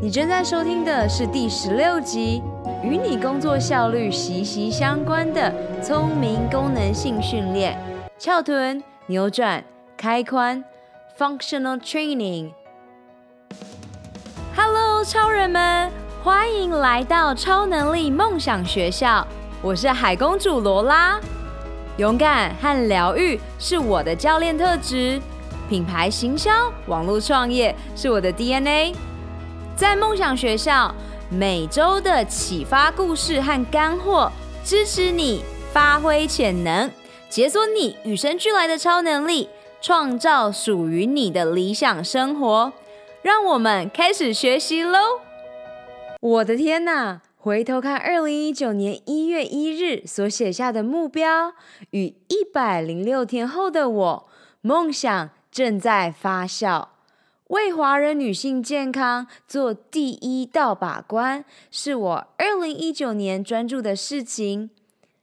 你正在收听的是第十六集，与你工作效率息息相关的聪明功能性训练——翘臀、扭转、开髋 （Functional Training）。Hello，超人们，欢迎来到超能力梦想学校。我是海公主罗拉。勇敢和疗愈是我的教练特质，品牌行销、网络创业是我的 DNA。在梦想学校，每周的启发故事和干货，支持你发挥潜能，解锁你与生俱来的超能力，创造属于你的理想生活。让我们开始学习喽！我的天哪！回头看二零一九年一月一日所写下的目标，与一百零六天后的我，梦想正在发酵。为华人女性健康做第一道把关，是我二零一九年专注的事情。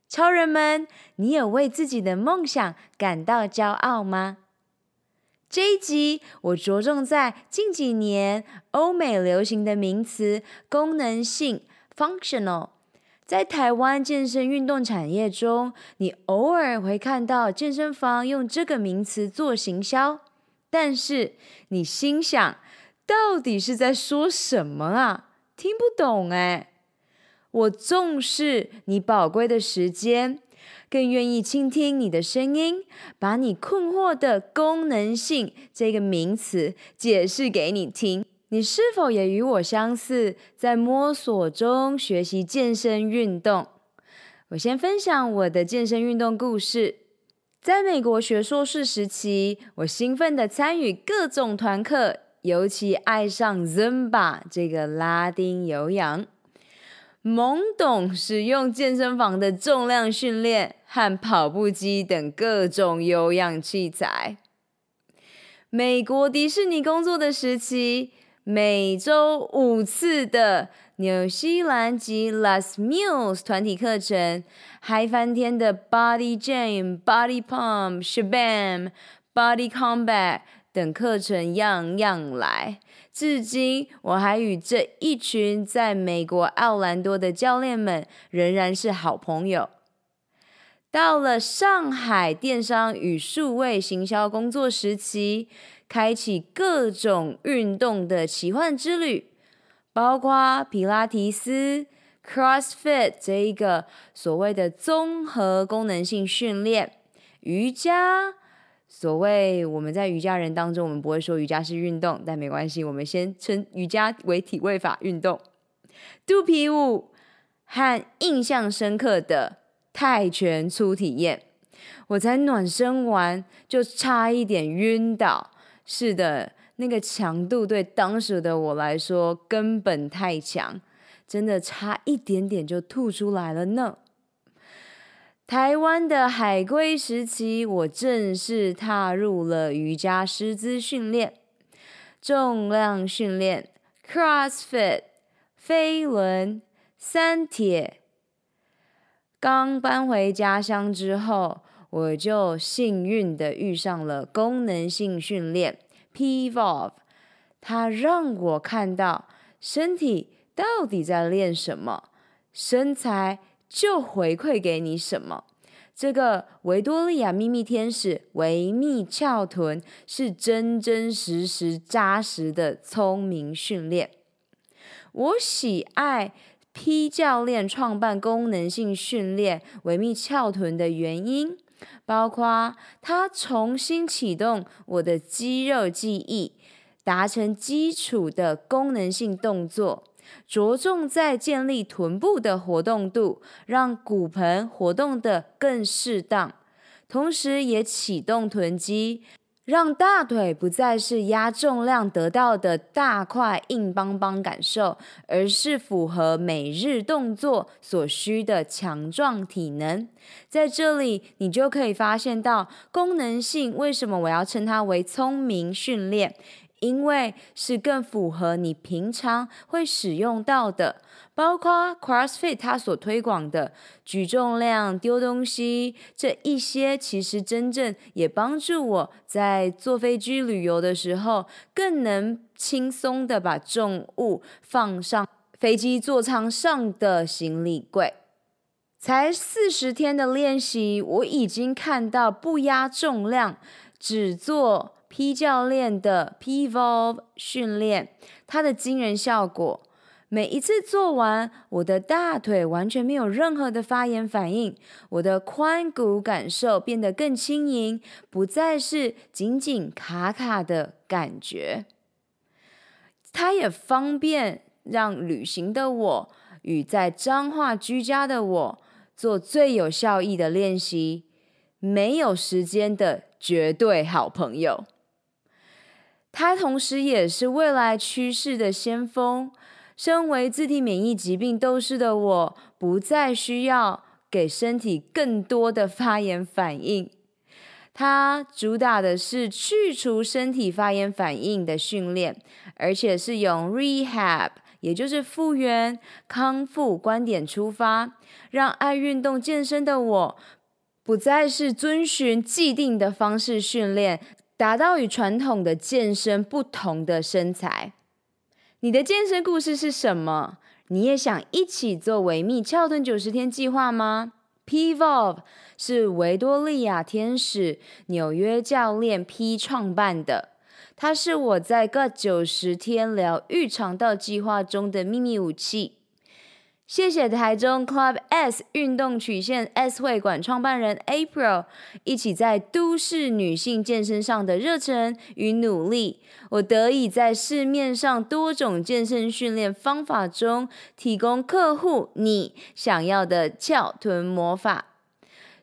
超人们，你有为自己的梦想感到骄傲吗？这一集我着重在近几年欧美流行的名词“功能性 ”（functional）。在台湾健身运动产业中，你偶尔会看到健身房用这个名词做行销。但是你心想，到底是在说什么啊？听不懂哎！我重视你宝贵的时间，更愿意倾听你的声音，把你困惑的功能性这个名词解释给你听。你是否也与我相似，在摸索中学习健身运动？我先分享我的健身运动故事。在美国学硕士时期，我兴奋地参与各种团课，尤其爱上 Zumba 这个拉丁有氧，懵懂使用健身房的重量训练和跑步机等各种有氧器材。美国迪士尼工作的时期，每周五次的纽西兰及 Las Mules 团体课程，嗨翻天的 Body Jam、Body Pump、Shabam、Body Combat 等课程样样来。至今，我还与这一群在美国奥兰多的教练们仍然是好朋友。到了上海电商与数位行销工作时期，开启各种运动的奇幻之旅，包括皮拉提斯、CrossFit 这一个所谓的综合功能性训练，瑜伽。所谓我们在瑜伽人当中，我们不会说瑜伽是运动，但没关系，我们先称瑜伽为体位法运动。肚皮舞和印象深刻的泰拳初体验，我才暖身完就差一点晕倒。是的，那个强度对当时的我来说根本太强，真的差一点点就吐出来了呢。台湾的海归时期，我正式踏入了瑜伽师资训练、重量训练、CrossFit、飞轮、三铁。刚搬回家乡之后，我就幸运地遇上了功能性训练 P-Evolve，它让我看到身体到底在练什么，身材就回馈给你什么。这个维多利亚秘密天使维密翘臀是真真实实扎实的聪明训练。我喜爱 P 教练创办功能性训练维密翘臀的原因。包括它重新启动我的肌肉记忆，达成基础的功能性动作，着重在建立臀部的活动度，让骨盆活动得更适当，同时也启动臀肌。让大腿不再是压重量得到的大块硬邦邦感受，而是符合每日动作所需的强壮体能。在这里，你就可以发现到功能性为什么我要称它为聪明训练，因为是更符合你平常会使用到的，包括 CrossFit 它所推广的举重量、丢东西这一些，其实真正也帮助我在坐飞机旅游的时候，更能轻松的把重物放上飞机座舱上的行李柜。才四十天的练习，我已经看到不压重量，只做。P 教练的 P-Volve 训练，它的惊人效果，每一次做完，我的大腿完全没有任何的发炎反应，我的髋骨感受变得更轻盈，不再是紧紧卡卡的感觉。它也方便让旅行的我与在彰化居家的我做最有效益的练习，没有时间的绝对好朋友。它同时也是未来趋势的先锋。身为自体免疫疾病斗士的我，不再需要给身体更多的发炎反应。它主打的是去除身体发炎反应的训练，而且是用 rehab，也就是复原康复观点出发，让爱运动健身的我，不再是遵循既定的方式训练。达到与传统的健身不同的身材。你的健身故事是什么？你也想一起做维密翘臀九十天计划吗？P-Volve 是维多利亚天使纽约教练 P 创办的，它是我在各九十天疗愈肠道计划中的秘密武器。谢谢台中 Club S 运动曲线 S 会馆创办人 April，一起在都市女性健身上的热忱与努力，我得以在市面上多种健身训练方法中，提供客户你想要的翘臀魔法。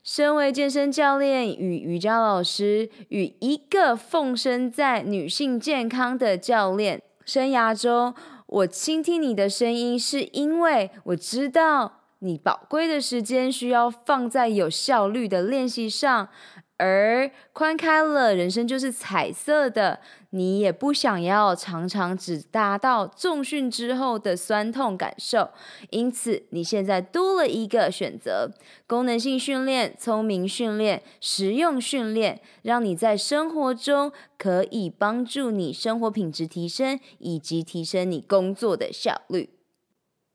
身为健身教练与瑜伽老师，与一个奉身在女性健康的教练生涯中。我倾听你的声音，是因为我知道你宝贵的时间需要放在有效率的练习上。而宽开了，人生就是彩色的。你也不想要常常只达到重训之后的酸痛感受，因此你现在多了一个选择：功能性训练、聪明训练、实用训练，让你在生活中可以帮助你生活品质提升，以及提升你工作的效率。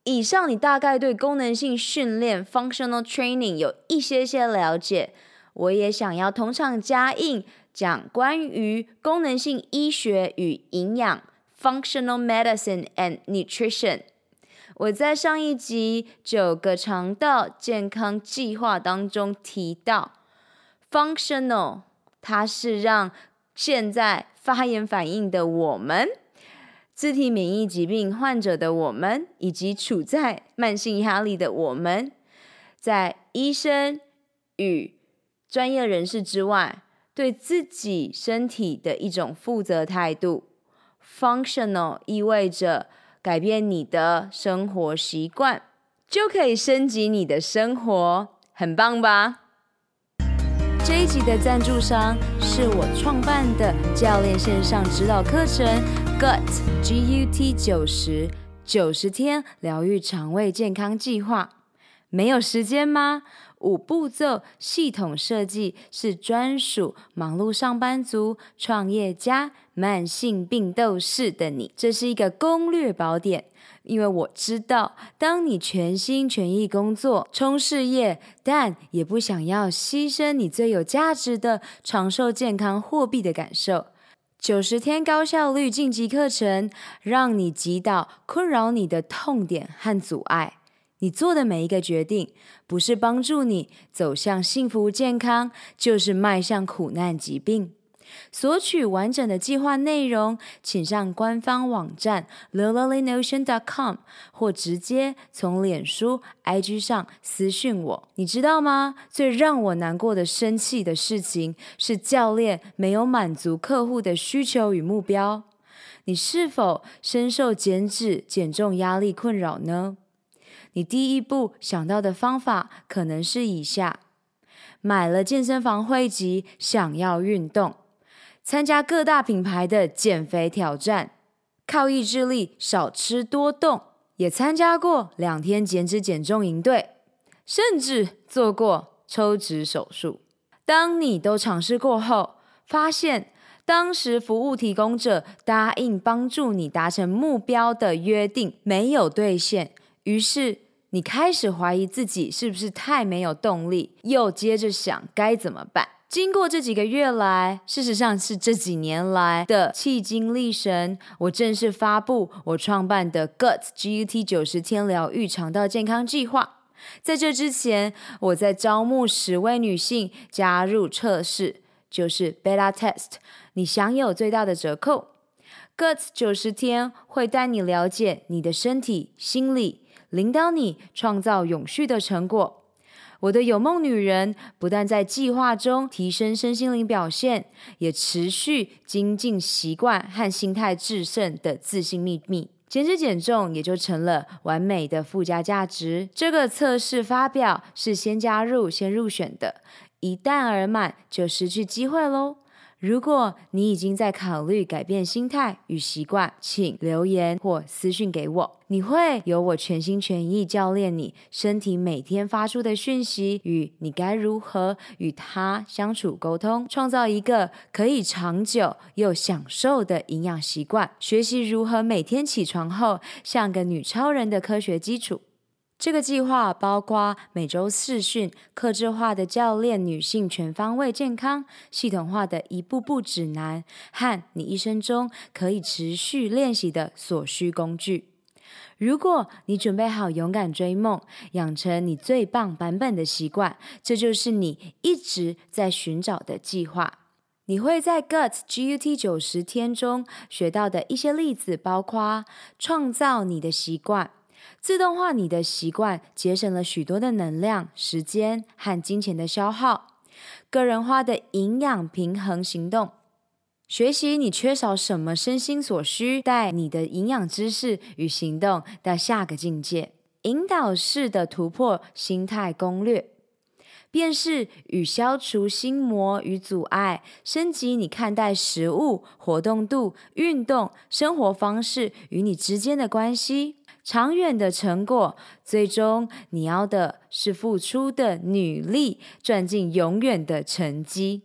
以上你大概对功能性训练 （functional training） 有一些些了解。我也想要同场加映，讲关于功能性医学与营养 （functional medicine and nutrition）。我在上一集九个肠道健康计划当中提到，functional，它是让现在发炎反应的我们、自体免疫疾病患者的我们，以及处在慢性压力的我们，在医生与专业人士之外，对自己身体的一种负责态度。Functional 意味着改变你的生活习惯，就可以升级你的生活，很棒吧？这一集的赞助商是我创办的教练线上指导课程 GUT G U T 九十九十天疗愈肠胃健康计划。没有时间吗？五步骤系统设计是专属忙碌上班族、创业家、慢性病斗士的你。这是一个攻略宝典，因为我知道，当你全心全意工作、冲事业，但也不想要牺牲你最有价值的长寿健康货币的感受。九十天高效率晋级课程，让你击倒困扰你的痛点和阻碍。你做的每一个决定，不是帮助你走向幸福健康，就是迈向苦难疾病。索取完整的计划内容，请上官方网站：Lololynotion.com，或直接从脸书、IG 上私讯我。你知道吗？最让我难过的、生气的事情，是教练没有满足客户的需求与目标。你是否深受减脂、减重压力困扰呢？你第一步想到的方法可能是以下：买了健身房会籍，想要运动，参加各大品牌的减肥挑战，靠意志力少吃多动，也参加过两天减脂减重营队，甚至做过抽脂手术。当你都尝试过后，发现当时服务提供者答应帮助你达成目标的约定没有兑现，于是你开始怀疑自己是不是太没有动力，又接着想该怎么办。经过这几个月来，事实上是这几年来的气经历神，我正式发布我创办的 GUT GUT 九十天疗愈肠道健康计划。在这之前，我在招募十位女性加入测试，就是 Beta Test，你享有最大的折扣。GUT 九十天会带你了解你的身体、心理，领导你创造永续的成果。我的有梦女人不但在计划中提升身心灵表现，也持续精进习惯和心态致胜的自信秘密，减脂减重也就成了完美的附加价值。这个测试发表是先加入先入选的，一旦而满就失去机会喽。如果你已经在考虑改变心态与习惯，请留言或私信给我。你会有我全心全意教练你身体每天发出的讯息，与你该如何与它相处沟通，创造一个可以长久又享受的营养习惯。学习如何每天起床后像个女超人的科学基础。这个计划包括每周视讯、客制化的教练女性全方位健康系统化的一步步指南，和你一生中可以持续练习的所需工具。如果你准备好勇敢追梦，养成你最棒版本的习惯，这就是你一直在寻找的计划。你会在 GUT GUT 九十天中学到的一些例子，包括创造你的习惯。自动化你的习惯，节省了许多的能量、时间和金钱的消耗。个人化的营养平衡行动，学习你缺少什么，身心所需，带你的营养知识与行动到下个境界。引导式的突破心态攻略，辨识与消除心魔与阻碍，升级你看待食物、活动度、运动、生活方式与你之间的关系。长远的成果，最终你要的是付出的努力，赚进永远的成绩。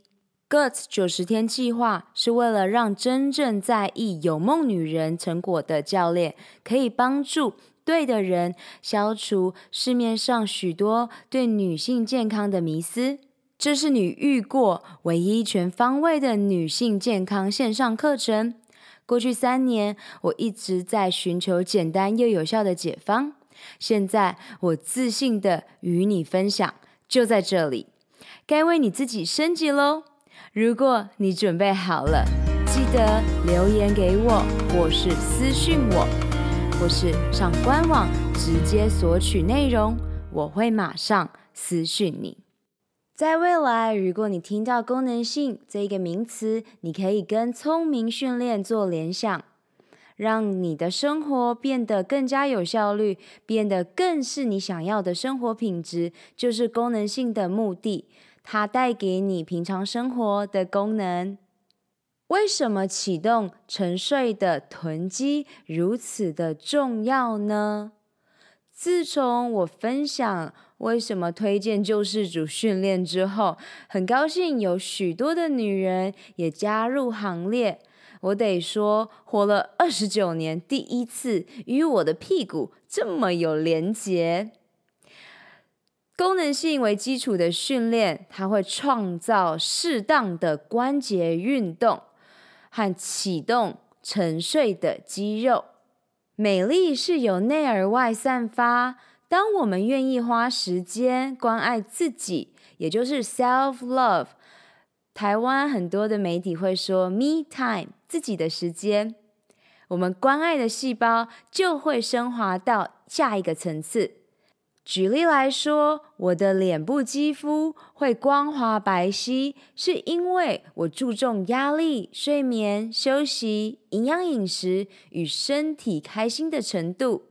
GUT 九十天计划是为了让真正在意有梦女人成果的教练，可以帮助对的人消除市面上许多对女性健康的迷思。这是你遇过唯一全方位的女性健康线上课程。过去三年，我一直在寻求简单又有效的解方。现在，我自信的与你分享，就在这里，该为你自己升级喽！如果你准备好了，记得留言给我，或是私讯我，或是上官网直接索取内容，我会马上私讯你。在未来，如果你听到功能性这个名词，你可以跟聪明训练做联想，让你的生活变得更加有效率，变得更是你想要的生活品质，就是功能性的目的。它带给你平常生活的功能。为什么启动沉睡的囤积如此的重要呢？自从我分享为什么推荐救世主训练之后，很高兴有许多的女人也加入行列。我得说，活了二十九年，第一次与我的屁股这么有连结。功能性为基础的训练，它会创造适当的关节运动和启动沉睡的肌肉。美丽是由内而外散发。当我们愿意花时间关爱自己，也就是 self love，台湾很多的媒体会说 me time，自己的时间，我们关爱的细胞就会升华到下一个层次。举例来说，我的脸部肌肤会光滑白皙，是因为我注重压力、睡眠、休息、营养饮食与身体开心的程度。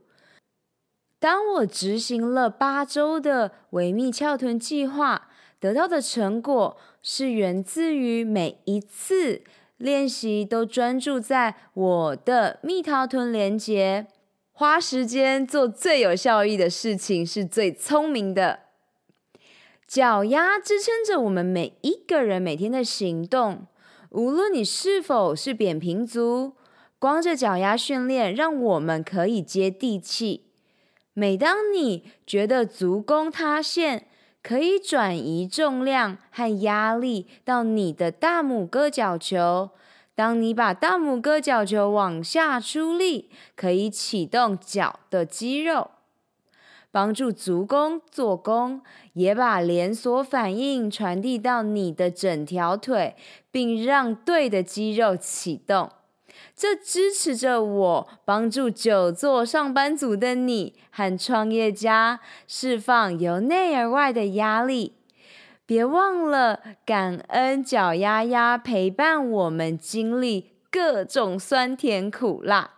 当我执行了八周的维密翘臀计划，得到的成果是源自于每一次练习都专注在我的蜜桃臀连结，花时间做最有效益的事情是最聪明的。脚丫支撑着我们每一个人每天的行动，无论你是否是扁平足，光着脚丫训练让我们可以接地气。每当你觉得足弓塌陷，可以转移重量和压力到你的大拇哥脚球。当你把大拇哥脚球往下出力，可以启动脚的肌肉，帮助足弓做功，也把连锁反应传递到你的整条腿，并让对的肌肉启动。这支持着我，帮助久坐上班族的你和创业家释放由内而外的压力。别忘了感恩脚丫丫陪伴我们经历各种酸甜苦辣。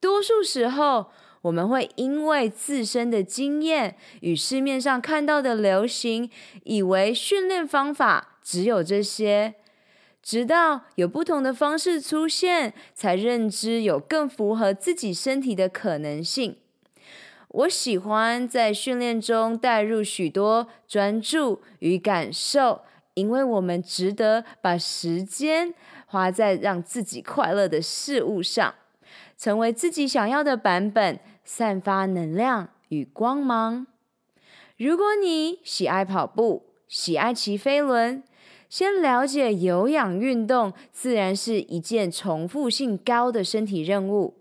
多数时候，我们会因为自身的经验与市面上看到的流行，以为训练方法只有这些。直到有不同的方式出现，才认知有更符合自己身体的可能性。我喜欢在训练中带入许多专注与感受，因为我们值得把时间花在让自己快乐的事物上，成为自己想要的版本，散发能量与光芒。如果你喜爱跑步，喜爱骑飞轮。先了解有氧运动，自然是一件重复性高的身体任务。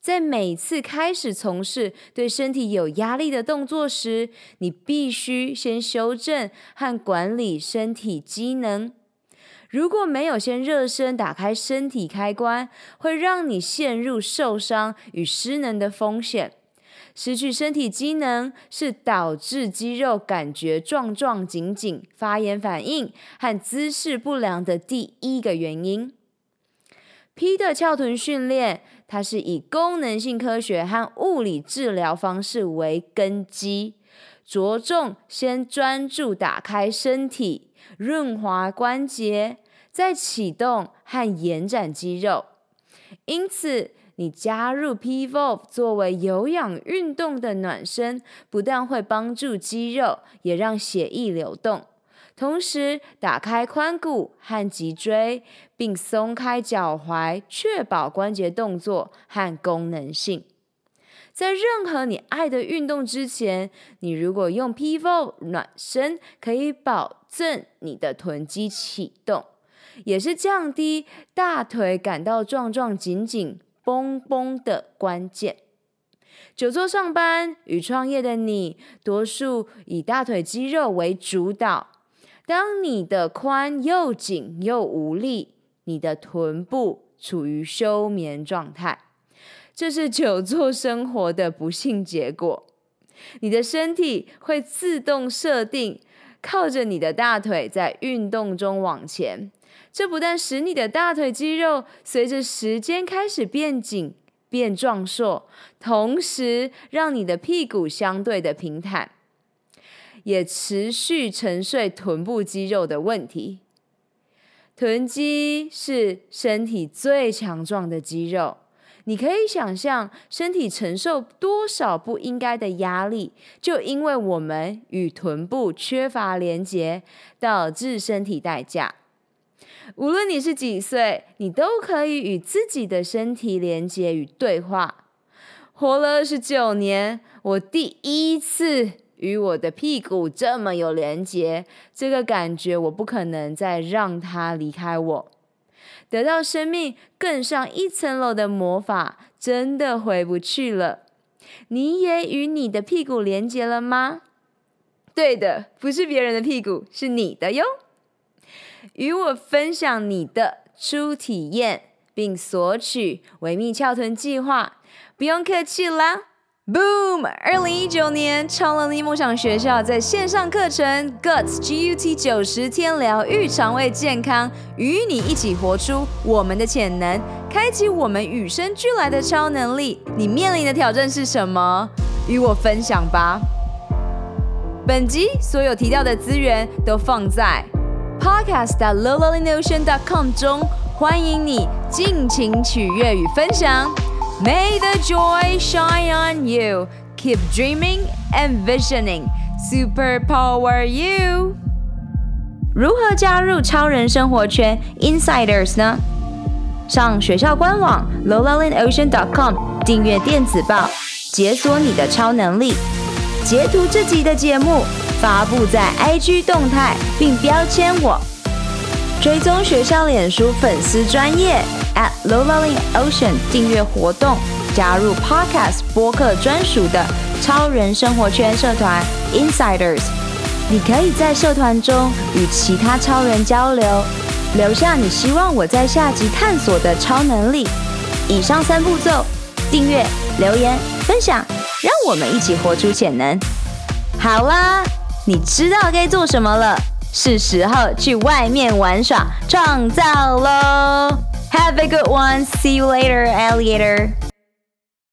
在每次开始从事对身体有压力的动作时，你必须先修正和管理身体机能。如果没有先热身，打开身体开关，会让你陷入受伤与失能的风险。失去身体机能是导致肌肉感觉壮壮紧紧、发炎反应和姿势不良的第一个原因。P 的翘臀训练，它是以功能性科学和物理治疗方式为根基，着重先专注打开身体、润滑关节，再启动和延展肌肉。因此，你加入 Pivot 作为有氧运动的暖身，不但会帮助肌肉，也让血液流动，同时打开髋骨和脊椎，并松开脚踝，确保关节动作和功能性。在任何你爱的运动之前，你如果用 Pivot 暖身，可以保证你的臀肌启动，也是降低大腿感到壮壮紧紧。绷绷的关键。久坐上班与创业的你，多数以大腿肌肉为主导。当你的髋又紧又无力，你的臀部处于休眠状态，这是久坐生活的不幸结果。你的身体会自动设定靠着你的大腿在运动中往前。这不但使你的大腿肌肉随着时间开始变紧、变壮硕，同时让你的屁股相对的平坦，也持续沉睡臀部肌肉的问题。臀肌是身体最强壮的肌肉，你可以想象身体承受多少不应该的压力，就因为我们与臀部缺乏连接，导致身体代价。无论你是几岁，你都可以与自己的身体连接与对话。活了二十九年，我第一次与我的屁股这么有连接，这个感觉我不可能再让它离开我。得到生命更上一层楼的魔法，真的回不去了。你也与你的屁股连接了吗？对的，不是别人的屁股，是你的哟。与我分享你的初体验，并索取维密翘臀计划，不用客气啦！Boom！二零一九年超能力梦想学校在线上课程 Guts GUT 九十天疗愈肠胃健康，与你一起活出我们的潜能，开启我们与生俱来的超能力。你面临的挑战是什么？与我分享吧！本集所有提到的资源都放在。podcast.lollynotion.com 中，欢迎你尽情取悦与分享。May the joy shine on you. Keep dreaming and visioning. Superpower you. 如何加入超人生活圈 Insiders 呢？上学校官网 lolalandocean.com 订阅电子报，解锁你的超能力。截图这集的节目，发布在 IG 动态，并标签我。追踪学校脸书粉丝专业 at lolalandocean 订阅活动，加入 Podcast 播客专属的超人生活圈社团 Insiders。你可以在社团中与其他超人交流，留下你希望我在下集探索的超能力。以上三步骤：订阅、留言、分享，让我们一起活出潜能。好啦，你知道该做什么了，是时候去外面玩耍、创造喽！Have a good one. See you later, alligator.